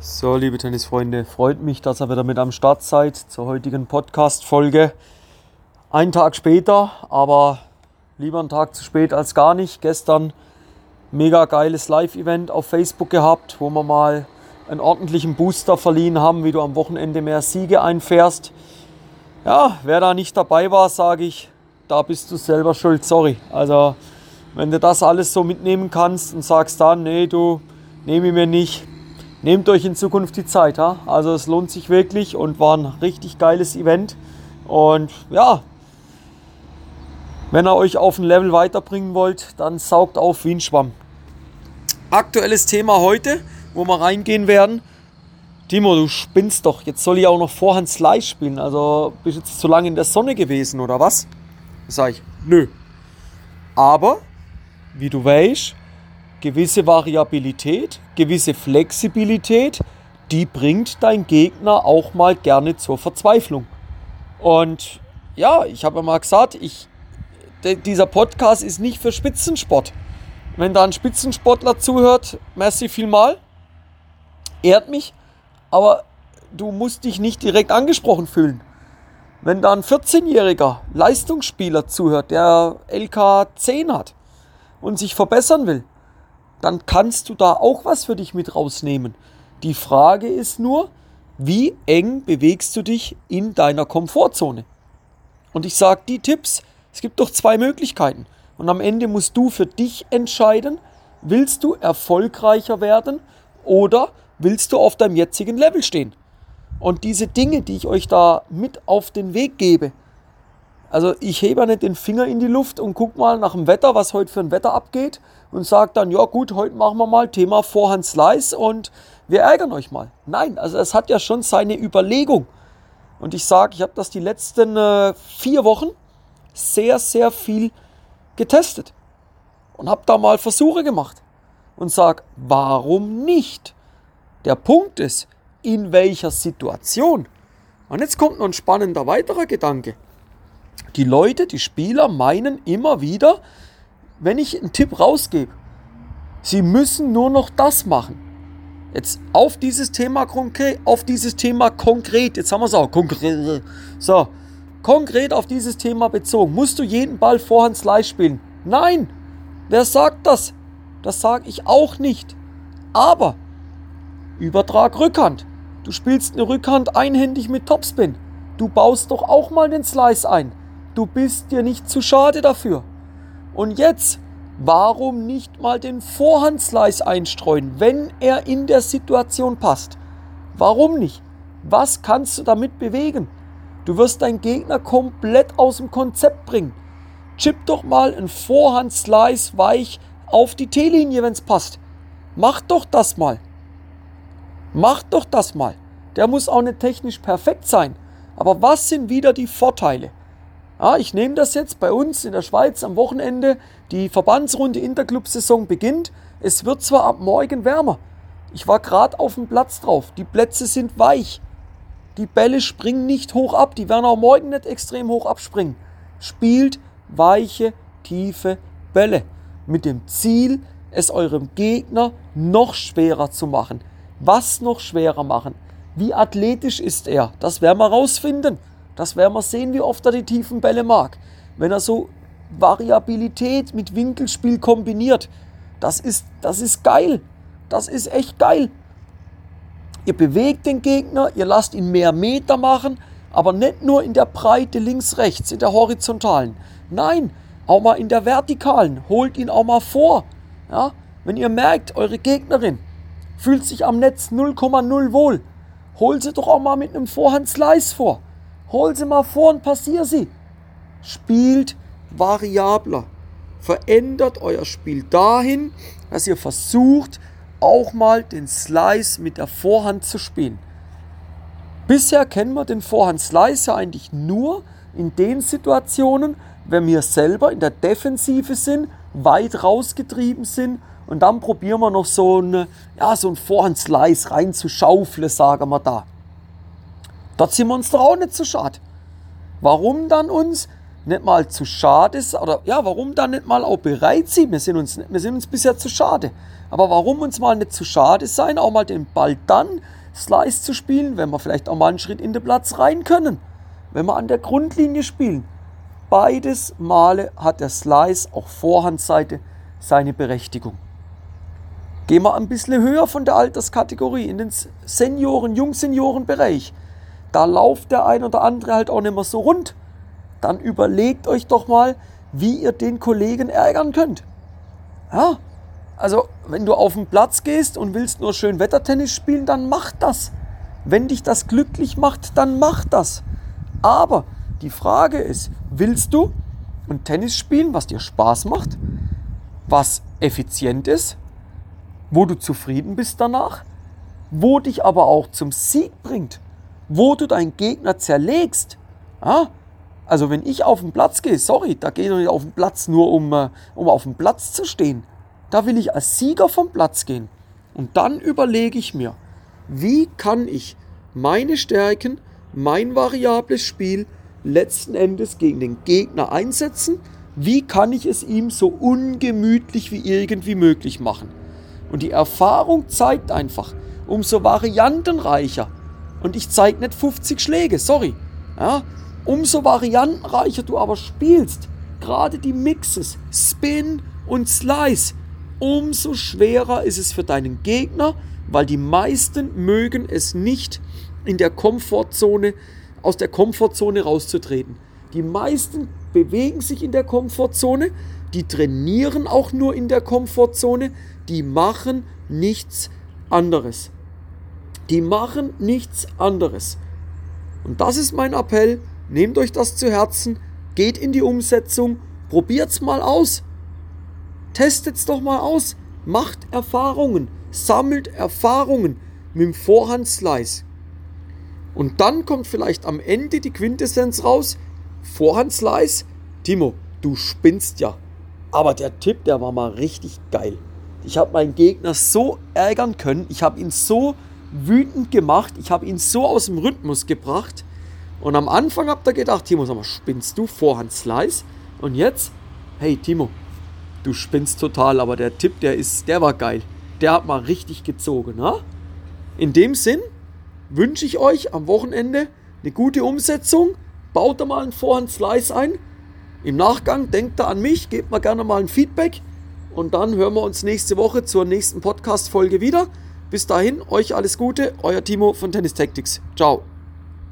So, liebe Tennisfreunde, freut mich, dass ihr wieder mit am Start seid zur heutigen Podcast-Folge. Ein Tag später, aber lieber einen Tag zu spät als gar nicht. Gestern mega geiles Live-Event auf Facebook gehabt, wo wir mal einen ordentlichen Booster verliehen haben, wie du am Wochenende mehr Siege einfährst. Ja, wer da nicht dabei war, sage ich, da bist du selber schuld, sorry. Also, wenn du das alles so mitnehmen kannst und sagst dann, nee, du, nehme ich mir nicht, nehmt euch in Zukunft die Zeit. Ja? Also es lohnt sich wirklich und war ein richtig geiles Event. Und ja, wenn ihr euch auf ein Level weiterbringen wollt, dann saugt auf wie ein Schwamm. Aktuelles Thema heute, wo wir reingehen werden. Timo, du spinnst doch. Jetzt soll ich auch noch Vorhand Slice spielen. Also bist du jetzt zu lange in der Sonne gewesen oder was? Sag ich, nö. Aber, wie du weißt, gewisse Variabilität, gewisse Flexibilität, die bringt dein Gegner auch mal gerne zur Verzweiflung. Und ja, ich habe ja mal gesagt, ich, dieser Podcast ist nicht für Spitzensport. Wenn da ein Spitzensportler zuhört, merci vielmal, ehrt mich, aber du musst dich nicht direkt angesprochen fühlen. Wenn da ein 14-jähriger Leistungsspieler zuhört, der LK 10 hat und sich verbessern will, dann kannst du da auch was für dich mit rausnehmen. Die Frage ist nur, wie eng bewegst du dich in deiner Komfortzone? Und ich sage die Tipps, es gibt doch zwei Möglichkeiten. Und am Ende musst du für dich entscheiden, willst du erfolgreicher werden oder willst du auf deinem jetzigen Level stehen? Und diese Dinge, die ich euch da mit auf den Weg gebe, also ich hebe nicht den Finger in die Luft und guck mal nach dem Wetter, was heute für ein Wetter abgeht und sage dann, ja gut, heute machen wir mal Thema Vorhand Slice und wir ärgern euch mal. Nein, also es hat ja schon seine Überlegung. Und ich sage, ich habe das die letzten äh, vier Wochen sehr, sehr viel getestet und habe da mal Versuche gemacht und sage, warum nicht? Der Punkt ist, in welcher Situation. Und jetzt kommt noch ein spannender weiterer Gedanke. Die Leute, die Spieler meinen immer wieder, wenn ich einen Tipp rausgebe, sie müssen nur noch das machen. Jetzt auf dieses Thema konkret, auf dieses Thema konkret, jetzt haben wir es auch konkret. So, konkret auf dieses Thema bezogen. Musst du jeden Ball Vorhand Slice spielen? Nein! Wer sagt das? Das sage ich auch nicht. Aber Übertrag Rückhand. Du spielst eine Rückhand einhändig mit Topspin. Du baust doch auch mal den Slice ein. Du bist dir nicht zu schade dafür. Und jetzt, warum nicht mal den Vorhandslice einstreuen, wenn er in der Situation passt? Warum nicht? Was kannst du damit bewegen? Du wirst deinen Gegner komplett aus dem Konzept bringen. Chip doch mal einen Vorhandslice weich auf die T-Linie, wenn es passt. Mach doch das mal. Mach doch das mal. Der muss auch nicht technisch perfekt sein. Aber was sind wieder die Vorteile? Ja, ich nehme das jetzt bei uns in der Schweiz am Wochenende. Die Verbandsrunde Interclub-Saison beginnt. Es wird zwar ab morgen wärmer. Ich war gerade auf dem Platz drauf. Die Plätze sind weich. Die Bälle springen nicht hoch ab. Die werden auch morgen nicht extrem hoch abspringen. Spielt weiche, tiefe Bälle. Mit dem Ziel, es eurem Gegner noch schwerer zu machen. Was noch schwerer machen? Wie athletisch ist er? Das werden wir rausfinden. Das werden wir sehen, wie oft er die tiefen Bälle mag. Wenn er so Variabilität mit Winkelspiel kombiniert, das ist, das ist geil. Das ist echt geil. Ihr bewegt den Gegner, ihr lasst ihn mehr Meter machen, aber nicht nur in der Breite links, rechts, in der horizontalen. Nein, auch mal in der vertikalen. Holt ihn auch mal vor. Ja? Wenn ihr merkt, eure Gegnerin fühlt sich am Netz 0,0 wohl, hol sie doch auch mal mit einem Vorhand Slice vor. Hol sie mal vor und passier sie. Spielt variabler. Verändert euer Spiel dahin, dass ihr versucht, auch mal den Slice mit der Vorhand zu spielen. Bisher kennen wir den Vorhand-Slice eigentlich nur in den Situationen, wenn wir selber in der Defensive sind, weit rausgetrieben sind und dann probieren wir noch so, eine, ja, so einen Vorhand-Slice reinzuschaufeln, sagen wir da. Dort sind wir uns doch auch nicht so schade. Warum dann uns nicht mal zu schade oder ja, warum dann nicht mal auch bereit sein? Wir sind uns, wir sind uns bisher zu schade. Aber warum uns mal nicht zu schade sein, auch mal den Ball dann Slice zu spielen, wenn wir vielleicht auch mal einen Schritt in den Platz rein können, wenn wir an der Grundlinie spielen. Beides Male hat der Slice, auch Vorhandseite, seine Berechtigung. Gehen wir ein bisschen höher von der Alterskategorie in den Senioren, Jungseniorenbereich. Da lauft der ein oder andere halt auch nicht mehr so rund. Dann überlegt euch doch mal, wie ihr den Kollegen ärgern könnt. Ja, also wenn du auf den Platz gehst und willst nur schön Wettertennis spielen, dann mach das. Wenn dich das glücklich macht, dann mach das. Aber die Frage ist, willst du ein Tennis spielen, was dir Spaß macht, was effizient ist, wo du zufrieden bist danach, wo dich aber auch zum Sieg bringt, wo du deinen Gegner zerlegst. Ja? Also wenn ich auf den Platz gehe, sorry, da gehe ich nicht auf den Platz nur, um, äh, um auf dem Platz zu stehen. Da will ich als Sieger vom Platz gehen. Und dann überlege ich mir, wie kann ich meine Stärken, mein variables Spiel letzten Endes gegen den Gegner einsetzen? Wie kann ich es ihm so ungemütlich wie irgendwie möglich machen? Und die Erfahrung zeigt einfach, umso variantenreicher, und ich zeige nicht 50 Schläge, sorry, ja, umso variantenreicher du aber spielst, gerade die Mixes, Spin und Slice, umso schwerer ist es für deinen Gegner, weil die meisten mögen es nicht in der Komfortzone, aus der Komfortzone rauszutreten. Die meisten bewegen sich in der Komfortzone, die trainieren auch nur in der Komfortzone, die machen nichts anderes. Die machen nichts anderes. Und das ist mein Appell. Nehmt euch das zu Herzen, geht in die Umsetzung, probiert's mal aus. Testet's doch mal aus. Macht Erfahrungen, sammelt Erfahrungen mit dem Vorhandslice. Und dann kommt vielleicht am Ende die Quintessenz raus. Vorhandslice, Timo, du spinnst ja. Aber der Tipp, der war mal richtig geil. Ich habe meinen Gegner so ärgern können, ich habe ihn so wütend gemacht, ich habe ihn so aus dem Rhythmus gebracht. Und am Anfang habt ihr gedacht, Timo, sag mal, spinnst du? Vorhand Slice. Und jetzt, hey Timo, du spinnst total, aber der Tipp, der ist, der war geil. Der hat mal richtig gezogen, ne? In dem Sinn wünsche ich euch am Wochenende eine gute Umsetzung. Baut da mal einen Vorhand Slice ein. Im Nachgang denkt da an mich, gebt mir gerne mal ein Feedback. Und dann hören wir uns nächste Woche zur nächsten Podcast-Folge wieder. Bis dahin, euch alles Gute, euer Timo von Tennis Tactics. Ciao.